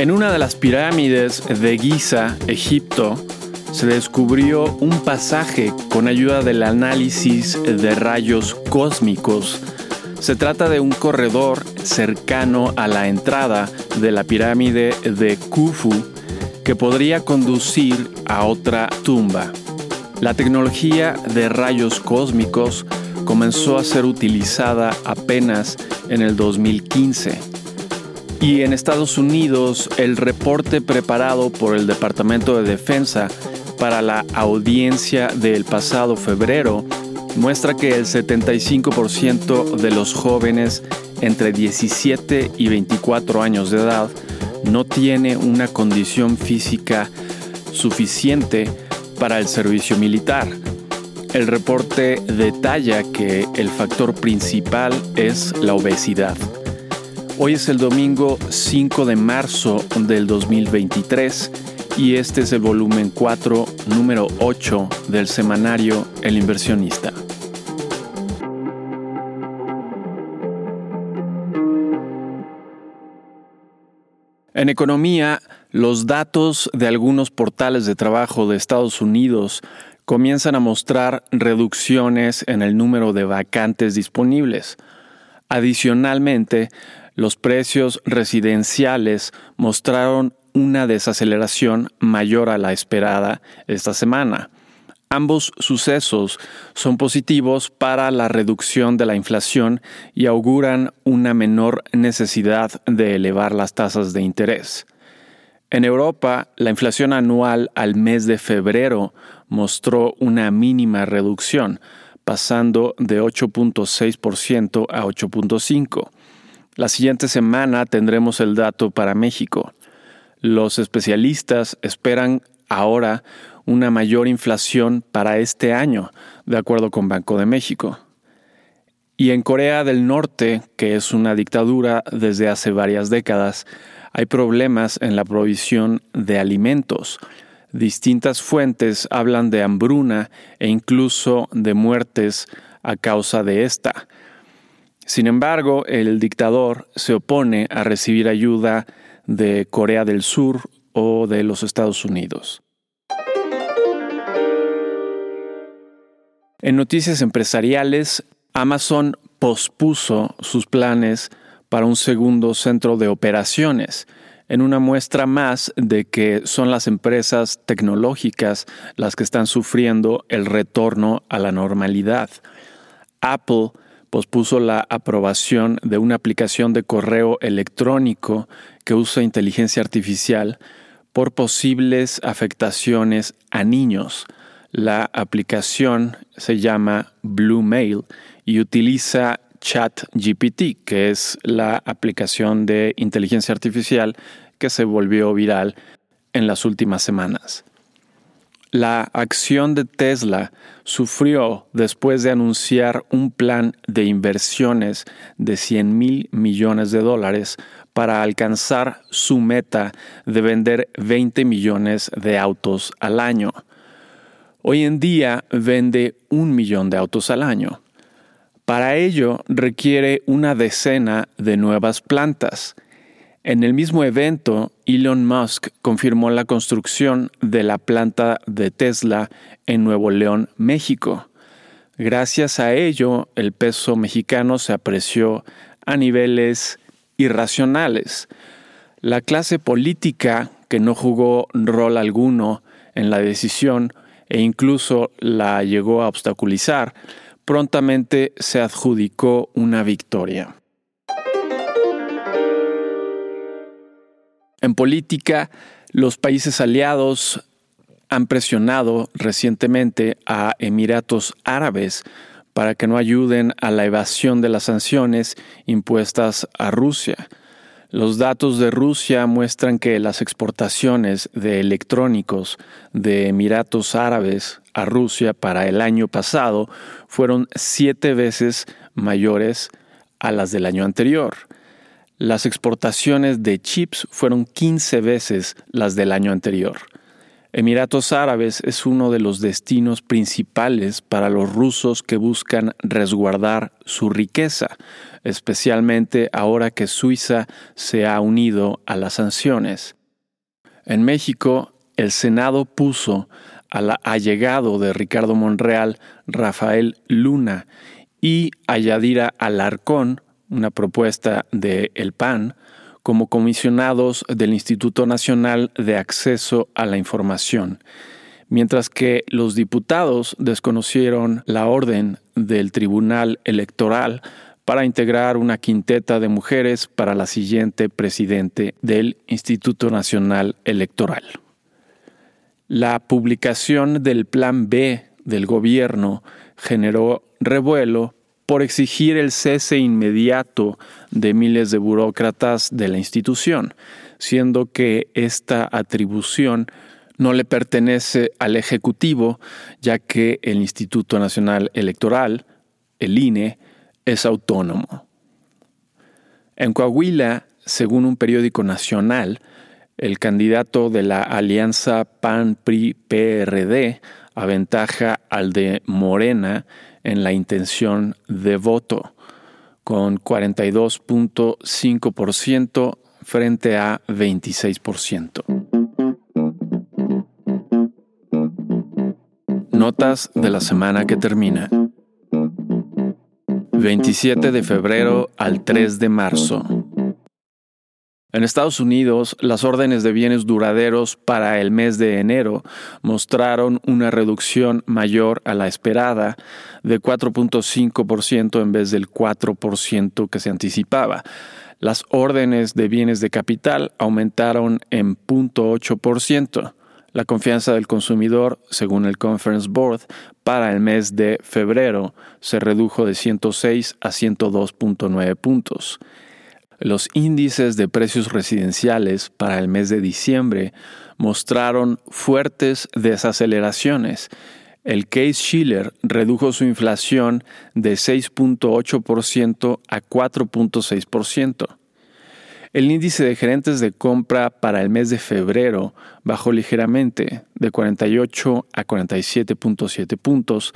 En una de las pirámides de Giza, Egipto, se descubrió un pasaje con ayuda del análisis de rayos cósmicos. Se trata de un corredor cercano a la entrada de la pirámide de Khufu que podría conducir a otra tumba. La tecnología de rayos cósmicos comenzó a ser utilizada apenas en el 2015. Y en Estados Unidos, el reporte preparado por el Departamento de Defensa para la audiencia del pasado febrero muestra que el 75% de los jóvenes entre 17 y 24 años de edad no tiene una condición física suficiente para el servicio militar. El reporte detalla que el factor principal es la obesidad. Hoy es el domingo 5 de marzo del 2023 y este es el volumen 4, número 8 del semanario El inversionista. En economía, los datos de algunos portales de trabajo de Estados Unidos comienzan a mostrar reducciones en el número de vacantes disponibles. Adicionalmente, los precios residenciales mostraron una desaceleración mayor a la esperada esta semana. Ambos sucesos son positivos para la reducción de la inflación y auguran una menor necesidad de elevar las tasas de interés. En Europa, la inflación anual al mes de febrero mostró una mínima reducción, pasando de 8.6% a 8.5%. La siguiente semana tendremos el dato para México. Los especialistas esperan ahora una mayor inflación para este año, de acuerdo con Banco de México. Y en Corea del Norte, que es una dictadura desde hace varias décadas, hay problemas en la provisión de alimentos. Distintas fuentes hablan de hambruna e incluso de muertes a causa de esta. Sin embargo, el dictador se opone a recibir ayuda de Corea del Sur o de los Estados Unidos. En noticias empresariales, Amazon pospuso sus planes para un segundo centro de operaciones, en una muestra más de que son las empresas tecnológicas las que están sufriendo el retorno a la normalidad. Apple pospuso la aprobación de una aplicación de correo electrónico que usa inteligencia artificial por posibles afectaciones a niños. La aplicación se llama Blue Mail y utiliza ChatGPT, que es la aplicación de inteligencia artificial que se volvió viral en las últimas semanas. La acción de Tesla sufrió después de anunciar un plan de inversiones de 100 mil millones de dólares para alcanzar su meta de vender 20 millones de autos al año. Hoy en día vende un millón de autos al año. Para ello requiere una decena de nuevas plantas en el mismo evento, Elon Musk confirmó la construcción de la planta de Tesla en Nuevo León, México. Gracias a ello, el peso mexicano se apreció a niveles irracionales. La clase política, que no jugó rol alguno en la decisión e incluso la llegó a obstaculizar, prontamente se adjudicó una victoria. En política, los países aliados han presionado recientemente a Emiratos Árabes para que no ayuden a la evasión de las sanciones impuestas a Rusia. Los datos de Rusia muestran que las exportaciones de electrónicos de Emiratos Árabes a Rusia para el año pasado fueron siete veces mayores a las del año anterior. Las exportaciones de chips fueron 15 veces las del año anterior. Emiratos Árabes es uno de los destinos principales para los rusos que buscan resguardar su riqueza, especialmente ahora que Suiza se ha unido a las sanciones. En México, el Senado puso al allegado de Ricardo Monreal, Rafael Luna, y a Yadira Alarcón, una propuesta de El PAN, como comisionados del Instituto Nacional de Acceso a la Información, mientras que los diputados desconocieron la orden del Tribunal Electoral para integrar una quinteta de mujeres para la siguiente presidente del Instituto Nacional Electoral. La publicación del Plan B del gobierno generó revuelo por exigir el cese inmediato de miles de burócratas de la institución, siendo que esta atribución no le pertenece al Ejecutivo, ya que el Instituto Nacional Electoral, el INE, es autónomo. En Coahuila, según un periódico nacional, el candidato de la alianza PAN-PRI-PRD aventaja al de Morena en la intención de voto, con 42.5% frente a 26%. Notas de la semana que termina. 27 de febrero al 3 de marzo. En Estados Unidos, las órdenes de bienes duraderos para el mes de enero mostraron una reducción mayor a la esperada de 4.5% en vez del 4% que se anticipaba. Las órdenes de bienes de capital aumentaron en 0.8%. La confianza del consumidor, según el Conference Board, para el mes de febrero se redujo de 106 a 102.9 puntos. Los índices de precios residenciales para el mes de diciembre mostraron fuertes desaceleraciones. El Case Schiller redujo su inflación de 6.8% a 4.6%. El índice de gerentes de compra para el mes de febrero bajó ligeramente de 48 a 47.7 puntos.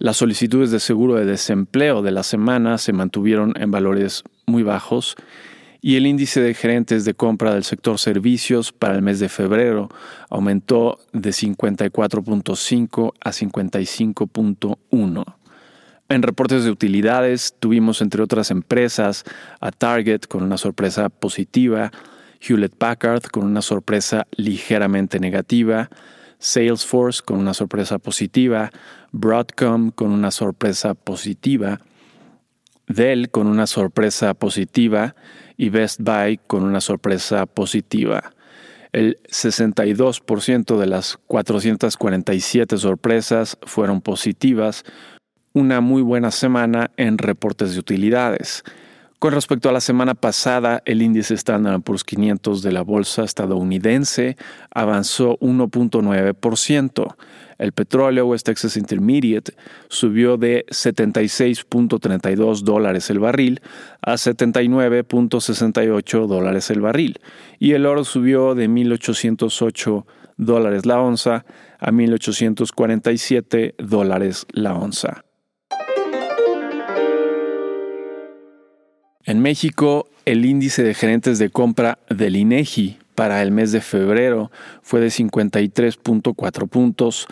Las solicitudes de seguro de desempleo de la semana se mantuvieron en valores muy bajos y el índice de gerentes de compra del sector servicios para el mes de febrero aumentó de 54.5 a 55.1. En reportes de utilidades tuvimos entre otras empresas a Target con una sorpresa positiva, Hewlett Packard con una sorpresa ligeramente negativa, Salesforce con una sorpresa positiva, Broadcom con una sorpresa positiva, Dell con una sorpresa positiva y Best Buy con una sorpresa positiva. El 62% de las 447 sorpresas fueron positivas, una muy buena semana en reportes de utilidades. Con respecto a la semana pasada, el índice Standard Poor's 500 de la bolsa estadounidense avanzó 1.9%. El petróleo West Texas Intermediate subió de 76.32 dólares el barril a 79.68 dólares el barril y el oro subió de 1.808 dólares la onza a 1.847 dólares la onza. En México, el índice de gerentes de compra del INEGI para el mes de febrero fue de 53.4 puntos.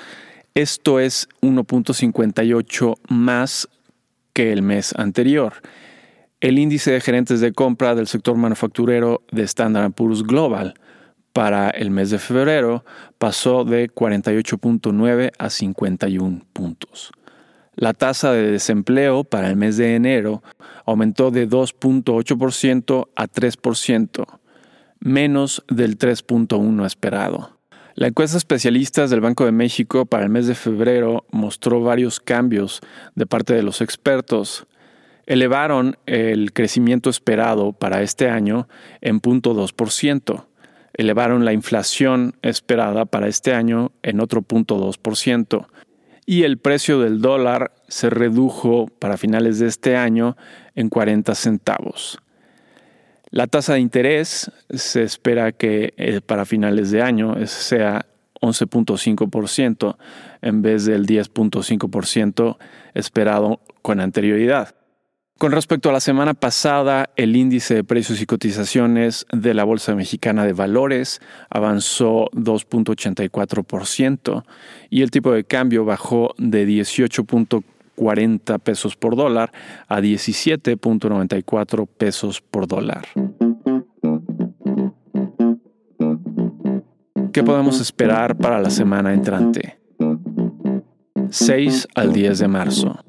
Esto es 1.58 más que el mes anterior. El índice de gerentes de compra del sector manufacturero de Standard Poor's Global para el mes de febrero pasó de 48.9 a 51 puntos. La tasa de desempleo para el mes de enero aumentó de 2.8% a 3%, menos del 3.1% esperado. La encuesta especialistas del Banco de México para el mes de febrero mostró varios cambios de parte de los expertos. Elevaron el crecimiento esperado para este año en 0.2%. Elevaron la inflación esperada para este año en otro 0.2% y el precio del dólar se redujo para finales de este año en 40 centavos. La tasa de interés se espera que eh, para finales de año sea 11.5% en vez del 10.5% esperado con anterioridad. Con respecto a la semana pasada, el índice de precios y cotizaciones de la Bolsa Mexicana de Valores avanzó 2.84% y el tipo de cambio bajó de 18.40 pesos por dólar a 17.94 pesos por dólar. ¿Qué podemos esperar para la semana entrante? 6 al 10 de marzo.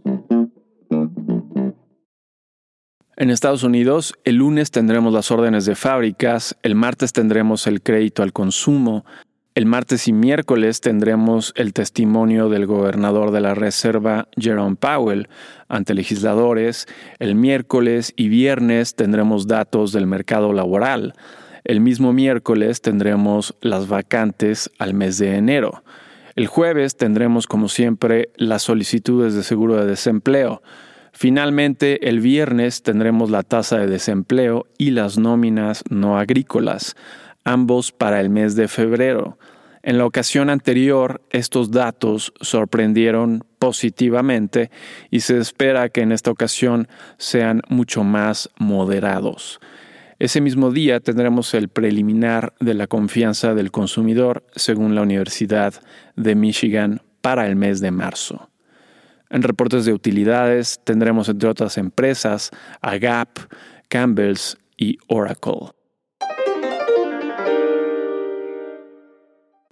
En Estados Unidos, el lunes tendremos las órdenes de fábricas, el martes tendremos el crédito al consumo, el martes y miércoles tendremos el testimonio del gobernador de la Reserva, Jerome Powell, ante legisladores, el miércoles y viernes tendremos datos del mercado laboral, el mismo miércoles tendremos las vacantes al mes de enero. El jueves tendremos, como siempre, las solicitudes de seguro de desempleo. Finalmente, el viernes tendremos la tasa de desempleo y las nóminas no agrícolas, ambos para el mes de febrero. En la ocasión anterior, estos datos sorprendieron positivamente y se espera que en esta ocasión sean mucho más moderados. Ese mismo día tendremos el preliminar de la confianza del consumidor según la Universidad de Michigan para el mes de marzo. En reportes de utilidades tendremos entre otras empresas a Gap, Campbell's y Oracle.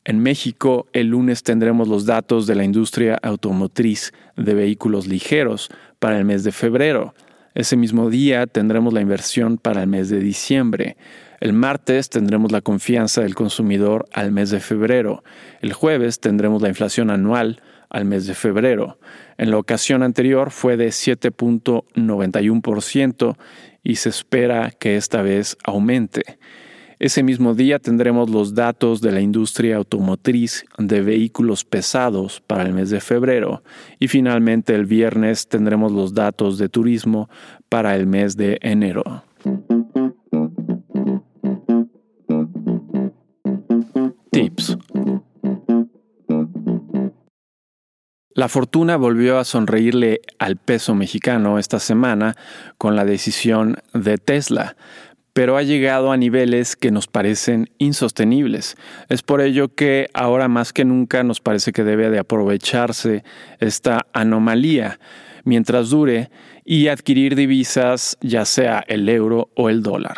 En México, el lunes tendremos los datos de la industria automotriz de vehículos ligeros para el mes de febrero. Ese mismo día tendremos la inversión para el mes de diciembre. El martes tendremos la confianza del consumidor al mes de febrero. El jueves tendremos la inflación anual al mes de febrero. En la ocasión anterior fue de 7.91% y se espera que esta vez aumente. Ese mismo día tendremos los datos de la industria automotriz de vehículos pesados para el mes de febrero y finalmente el viernes tendremos los datos de turismo para el mes de enero. Tips. La fortuna volvió a sonreírle al peso mexicano esta semana con la decisión de Tesla, pero ha llegado a niveles que nos parecen insostenibles. Es por ello que ahora más que nunca nos parece que debe de aprovecharse esta anomalía mientras dure y adquirir divisas ya sea el euro o el dólar.